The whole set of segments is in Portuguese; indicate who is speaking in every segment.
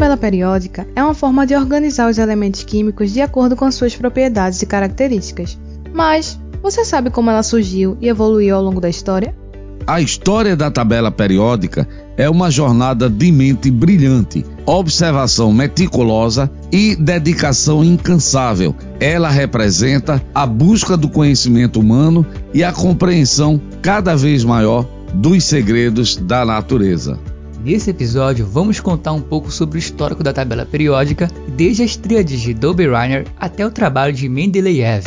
Speaker 1: tabela periódica é uma forma de organizar os elementos químicos de acordo com suas propriedades e características. Mas você sabe como ela surgiu e evoluiu ao longo da história?
Speaker 2: A história da tabela periódica é uma jornada de mente brilhante, observação meticulosa e dedicação incansável. Ela representa a busca do conhecimento humano e a compreensão cada vez maior dos segredos da natureza.
Speaker 3: Nesse episódio, vamos contar um pouco sobre o histórico da tabela periódica, desde as tríades de Dobereiner até o trabalho de Mendeleev.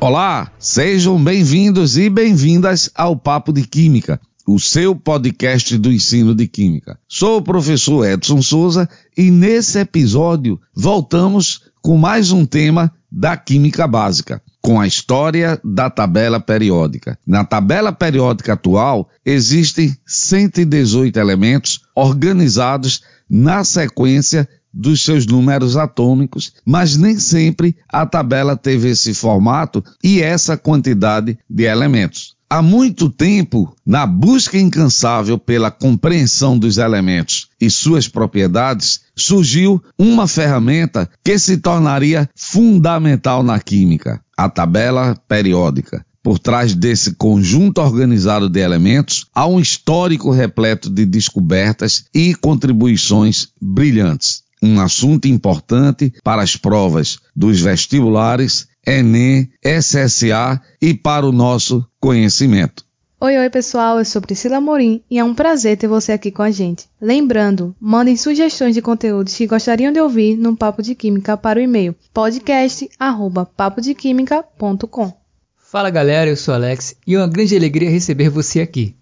Speaker 2: Olá, sejam bem-vindos e bem-vindas ao Papo de Química, o seu podcast do ensino de Química. Sou o professor Edson Souza e nesse episódio voltamos com mais um tema da Química Básica com a história da tabela periódica. Na tabela periódica atual, existem 118 elementos organizados na sequência dos seus números atômicos, mas nem sempre a tabela teve esse formato e essa quantidade de elementos. Há muito tempo, na busca incansável pela compreensão dos elementos e suas propriedades, surgiu uma ferramenta que se tornaria fundamental na química, a tabela periódica. Por trás desse conjunto organizado de elementos, há um histórico repleto de descobertas e contribuições brilhantes. Um assunto importante para as provas dos vestibulares Enem, SSA e para o nosso conhecimento.
Speaker 1: Oi, oi pessoal, eu sou Priscila Morim e é um prazer ter você aqui com a gente. Lembrando, mandem sugestões de conteúdos que gostariam de ouvir no Papo de Química para o e-mail podcast@papodequimica.com.
Speaker 3: Fala galera, eu sou Alex e é uma grande alegria receber você aqui.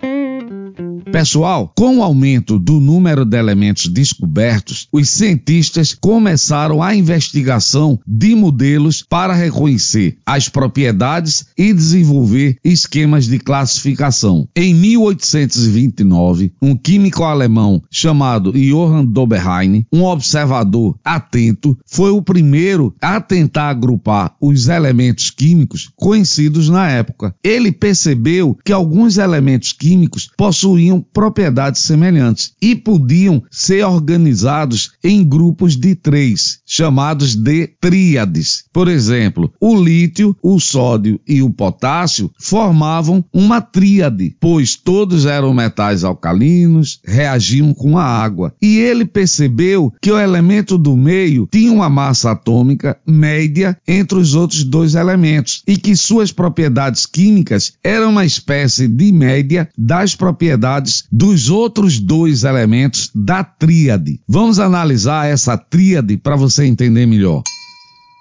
Speaker 2: Pessoal, com o aumento do número de elementos descobertos, os cientistas começaram a investigação de modelos para reconhecer as propriedades e desenvolver esquemas de classificação. Em 1829, um químico alemão chamado Johann Doberheim, um observador atento, foi o primeiro a tentar agrupar os elementos químicos conhecidos na época. Ele percebeu que alguns elementos químicos possuíam propriedades semelhantes e podiam ser organizados em grupos de três, chamados de tríades. Por exemplo, o lítio, o sódio e o potássio formavam uma tríade, pois todos eram metais alcalinos, reagiam com a água. E ele percebeu que o elemento do meio tinha uma massa atômica média entre os outros dois elementos e que suas propriedades químicas eram uma espécie de média das propriedades dos outros dois elementos da tríade. Vamos analisar essa tríade para você entender melhor.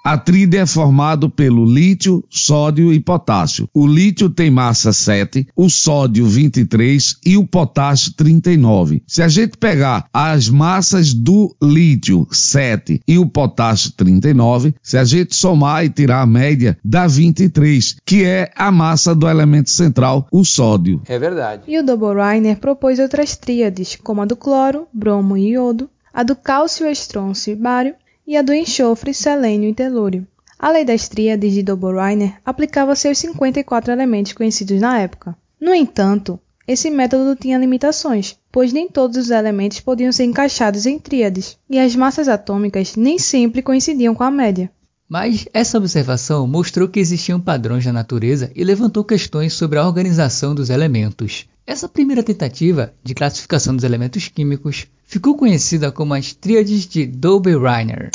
Speaker 2: A tríade é formado pelo lítio, sódio e potássio. O lítio tem massa 7, o sódio 23 e o potássio 39. Se a gente pegar as massas do lítio 7 e o potássio 39, se a gente somar e tirar a média, dá 23, que é a massa do elemento central, o sódio.
Speaker 3: É verdade.
Speaker 1: E o Double Reiner propôs outras tríades, como a do cloro, bromo e iodo, a do cálcio, estrôncio e bário e a do enxofre, selênio e telúrio. A lei das tríades de Dobereiner aplicava-se aos 54 elementos conhecidos na época. No entanto, esse método tinha limitações, pois nem todos os elementos podiam ser encaixados em tríades, e as massas atômicas nem sempre coincidiam com a média.
Speaker 3: Mas essa observação mostrou que existiam padrões na natureza e levantou questões sobre a organização dos elementos. Essa primeira tentativa de classificação dos elementos químicos ficou conhecida como as tríades de Dobereiner.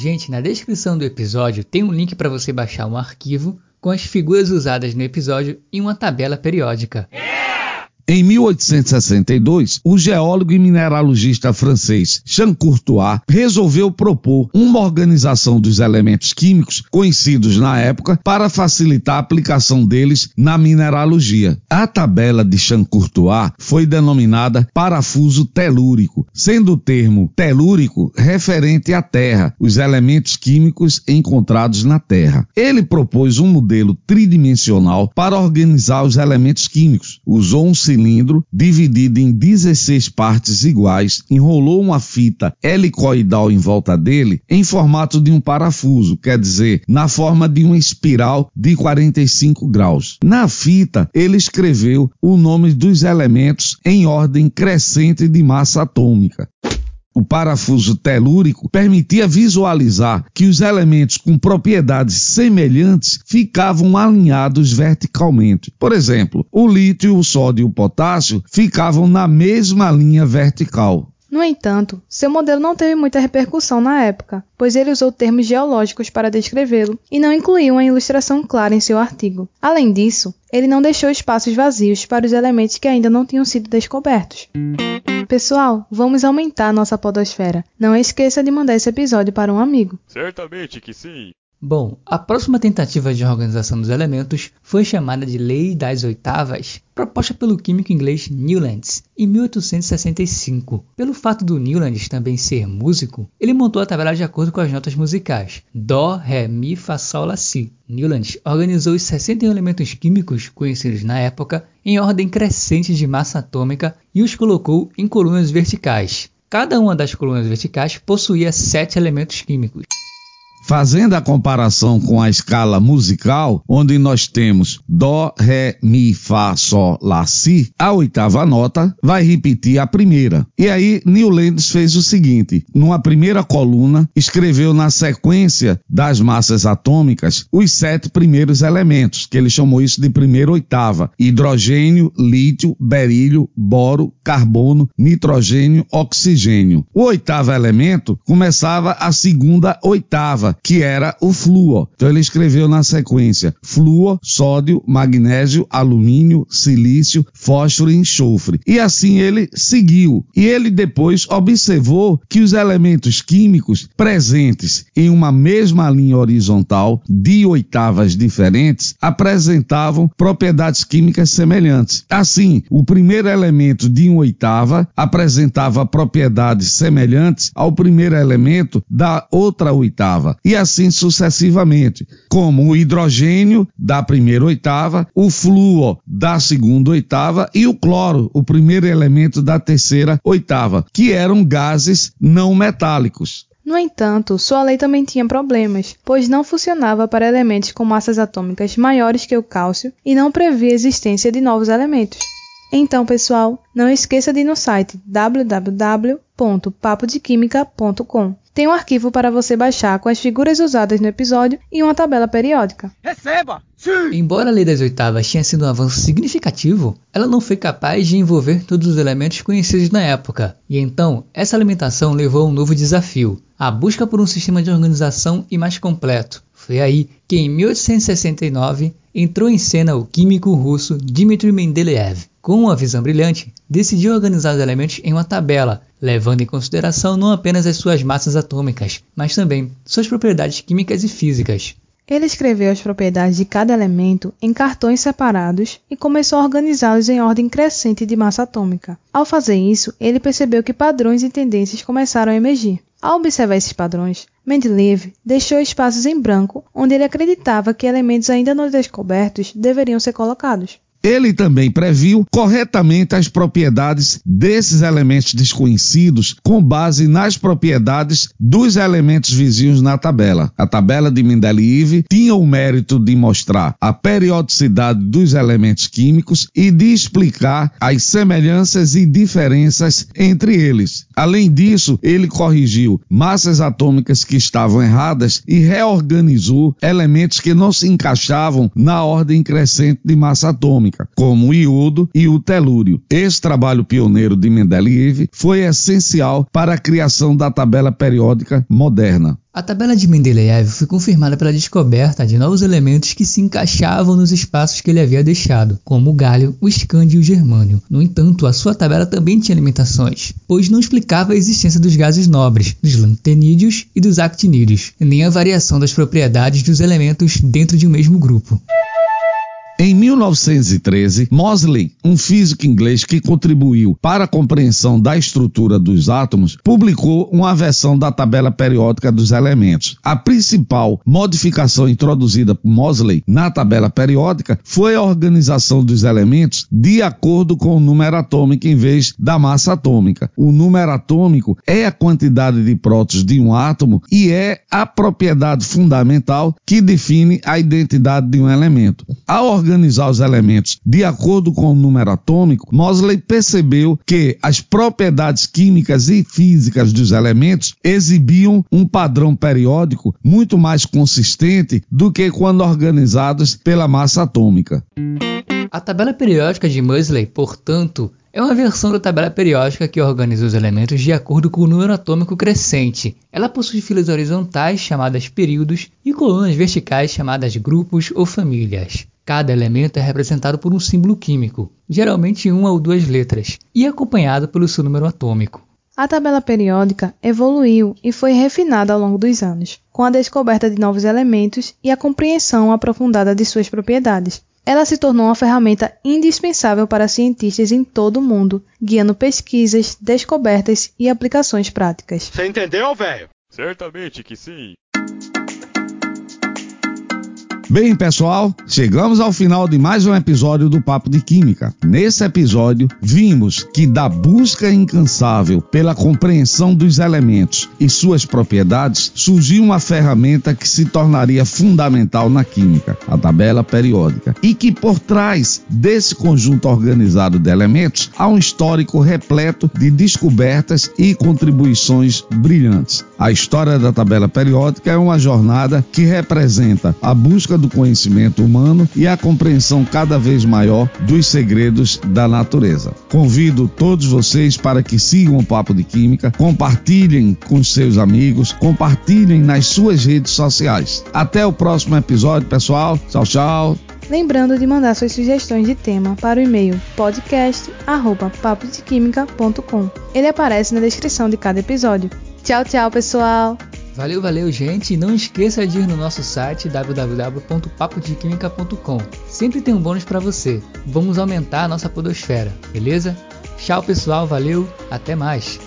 Speaker 3: Gente, na descrição do episódio tem um link para você baixar um arquivo com as figuras usadas no episódio e uma tabela periódica.
Speaker 2: Em 1862, o geólogo e mineralogista francês Jean Courtois resolveu propor uma organização dos elementos químicos conhecidos na época para facilitar a aplicação deles na mineralogia. A tabela de Jean Courtois foi denominada parafuso telúrico, sendo o termo telúrico referente à Terra, os elementos químicos encontrados na Terra. Ele propôs um modelo tridimensional para organizar os elementos químicos. Usou um cilindro dividido em 16 partes iguais, enrolou uma fita helicoidal em volta dele em formato de um parafuso, quer dizer, na forma de uma espiral de 45 graus. Na fita, ele escreveu o nome dos elementos em ordem crescente de massa atômica. O parafuso telúrico permitia visualizar que os elementos com propriedades semelhantes ficavam alinhados verticalmente. Por exemplo, o lítio, o sódio e o potássio ficavam na mesma linha vertical.
Speaker 1: No entanto, seu modelo não teve muita repercussão na época, pois ele usou termos geológicos para descrevê-lo e não incluiu uma ilustração clara em seu artigo. Além disso, ele não deixou espaços vazios para os elementos que ainda não tinham sido descobertos. Pessoal, vamos aumentar nossa podosfera. Não esqueça de mandar esse episódio para um amigo.
Speaker 4: Certamente que sim.
Speaker 3: Bom, a próxima tentativa de organização dos elementos foi chamada de Lei das Oitavas, proposta pelo químico inglês Newlands em 1865. Pelo fato do Newlands também ser músico, ele montou a tabela de acordo com as notas musicais: Dó, Ré, Mi, Fá, Sol, Lá, Si. Newlands organizou os 61 elementos químicos conhecidos na época em ordem crescente de massa atômica e os colocou em colunas verticais. Cada uma das colunas verticais possuía sete elementos químicos.
Speaker 2: Fazendo a comparação com a escala musical, onde nós temos Dó, Ré, Mi, Fá, Sol, Lá, Si, a oitava nota vai repetir a primeira. E aí Newlands fez o seguinte: numa primeira coluna, escreveu na sequência das massas atômicas os sete primeiros elementos, que ele chamou isso de primeira oitava: hidrogênio, lítio, berílio, boro, carbono, nitrogênio, oxigênio. O oitavo elemento começava a segunda oitava que era o flúor. Então ele escreveu na sequência flúor, sódio, magnésio, alumínio, silício, fósforo e enxofre. E assim ele seguiu. E ele depois observou que os elementos químicos presentes em uma mesma linha horizontal de oitavas diferentes apresentavam propriedades químicas semelhantes. Assim, o primeiro elemento de uma oitava apresentava propriedades semelhantes ao primeiro elemento da outra oitava e assim sucessivamente, como o hidrogênio da primeira oitava, o flúor da segunda oitava e o cloro, o primeiro elemento da terceira oitava, que eram gases não metálicos.
Speaker 1: No entanto, sua lei também tinha problemas, pois não funcionava para elementos com massas atômicas maiores que o cálcio e não previa a existência de novos elementos. Então, pessoal, não esqueça de ir no site www.papodequimica.com tem um arquivo para você baixar com as figuras usadas no episódio e uma tabela periódica.
Speaker 3: Receba! Sim! Embora a lei das oitavas tenha sido um avanço significativo, ela não foi capaz de envolver todos os elementos conhecidos na época. E então, essa limitação levou a um novo desafio: a busca por um sistema de organização e mais completo. Foi aí que, em 1869, entrou em cena o químico russo Dmitry Mendeleev. Com uma visão brilhante, decidiu organizar os elementos em uma tabela, levando em consideração não apenas as suas massas atômicas, mas também suas propriedades químicas e físicas.
Speaker 1: Ele escreveu as propriedades de cada elemento em cartões separados e começou a organizá-los em ordem crescente de massa atômica. Ao fazer isso, ele percebeu que padrões e tendências começaram a emergir. Ao observar esses padrões, Mendeleev deixou espaços em branco onde ele acreditava que elementos ainda não descobertos deveriam ser colocados.
Speaker 2: Ele também previu corretamente as propriedades desses elementos desconhecidos com base nas propriedades dos elementos vizinhos na tabela. A tabela de Mendeleev tinha o mérito de mostrar a periodicidade dos elementos químicos e de explicar as semelhanças e diferenças entre eles. Além disso, ele corrigiu massas atômicas que estavam erradas e reorganizou elementos que não se encaixavam na ordem crescente de massa atômica como o iodo e o telúrio. Esse trabalho pioneiro de Mendeleev foi essencial para a criação da tabela periódica moderna.
Speaker 3: A tabela de Mendeleev foi confirmada pela descoberta de novos elementos que se encaixavam nos espaços que ele havia deixado, como o galho, o escândio e o germânio. No entanto, a sua tabela também tinha limitações, pois não explicava a existência dos gases nobres, dos lantenídeos e dos actinídeos, nem a variação das propriedades dos elementos dentro de um mesmo grupo.
Speaker 2: Em 1913, Moseley, um físico inglês que contribuiu para a compreensão da estrutura dos átomos, publicou uma versão da tabela periódica dos elementos. A principal modificação introduzida por Moseley na tabela periódica foi a organização dos elementos de acordo com o número atômico em vez da massa atômica. O número atômico é a quantidade de prótons de um átomo e é a propriedade fundamental que define a identidade de um elemento. Ao organizar os elementos de acordo com o número atômico, Moseley percebeu que as propriedades químicas e físicas dos elementos exibiam um padrão periódico muito mais consistente do que quando organizados pela massa atômica.
Speaker 3: A tabela periódica de Moseley, portanto, é uma versão da tabela periódica que organiza os elementos de acordo com o número atômico crescente. Ela possui filas horizontais chamadas períodos e colunas verticais chamadas grupos ou famílias. Cada elemento é representado por um símbolo químico, geralmente uma ou duas letras, e acompanhado pelo seu número atômico.
Speaker 1: A tabela periódica evoluiu e foi refinada ao longo dos anos, com a descoberta de novos elementos e a compreensão aprofundada de suas propriedades. Ela se tornou uma ferramenta indispensável para cientistas em todo o mundo, guiando pesquisas, descobertas e aplicações práticas.
Speaker 4: Você entendeu, velho?
Speaker 5: Certamente que sim.
Speaker 2: Bem, pessoal, chegamos ao final de mais um episódio do Papo de Química. Nesse episódio, vimos que da busca incansável pela compreensão dos elementos e suas propriedades, surgiu uma ferramenta que se tornaria fundamental na química, a tabela periódica, e que por trás desse conjunto organizado de elementos há um histórico repleto de descobertas e contribuições brilhantes. A história da tabela periódica é uma jornada que representa a busca do conhecimento humano e a compreensão cada vez maior dos segredos da natureza. Convido todos vocês para que sigam o Papo de Química, compartilhem com seus amigos, compartilhem nas suas redes sociais. Até o próximo episódio, pessoal. Tchau, tchau.
Speaker 1: Lembrando de mandar suas sugestões de tema para o e-mail podcast@papodequimica.com. Ele aparece na descrição de cada episódio. Tchau, tchau, pessoal!
Speaker 3: Valeu, valeu, gente. E não esqueça de ir no nosso site www.papodequimica.com. Sempre tem um bônus para você. Vamos aumentar a nossa podosfera, beleza? Tchau, pessoal. Valeu. Até mais.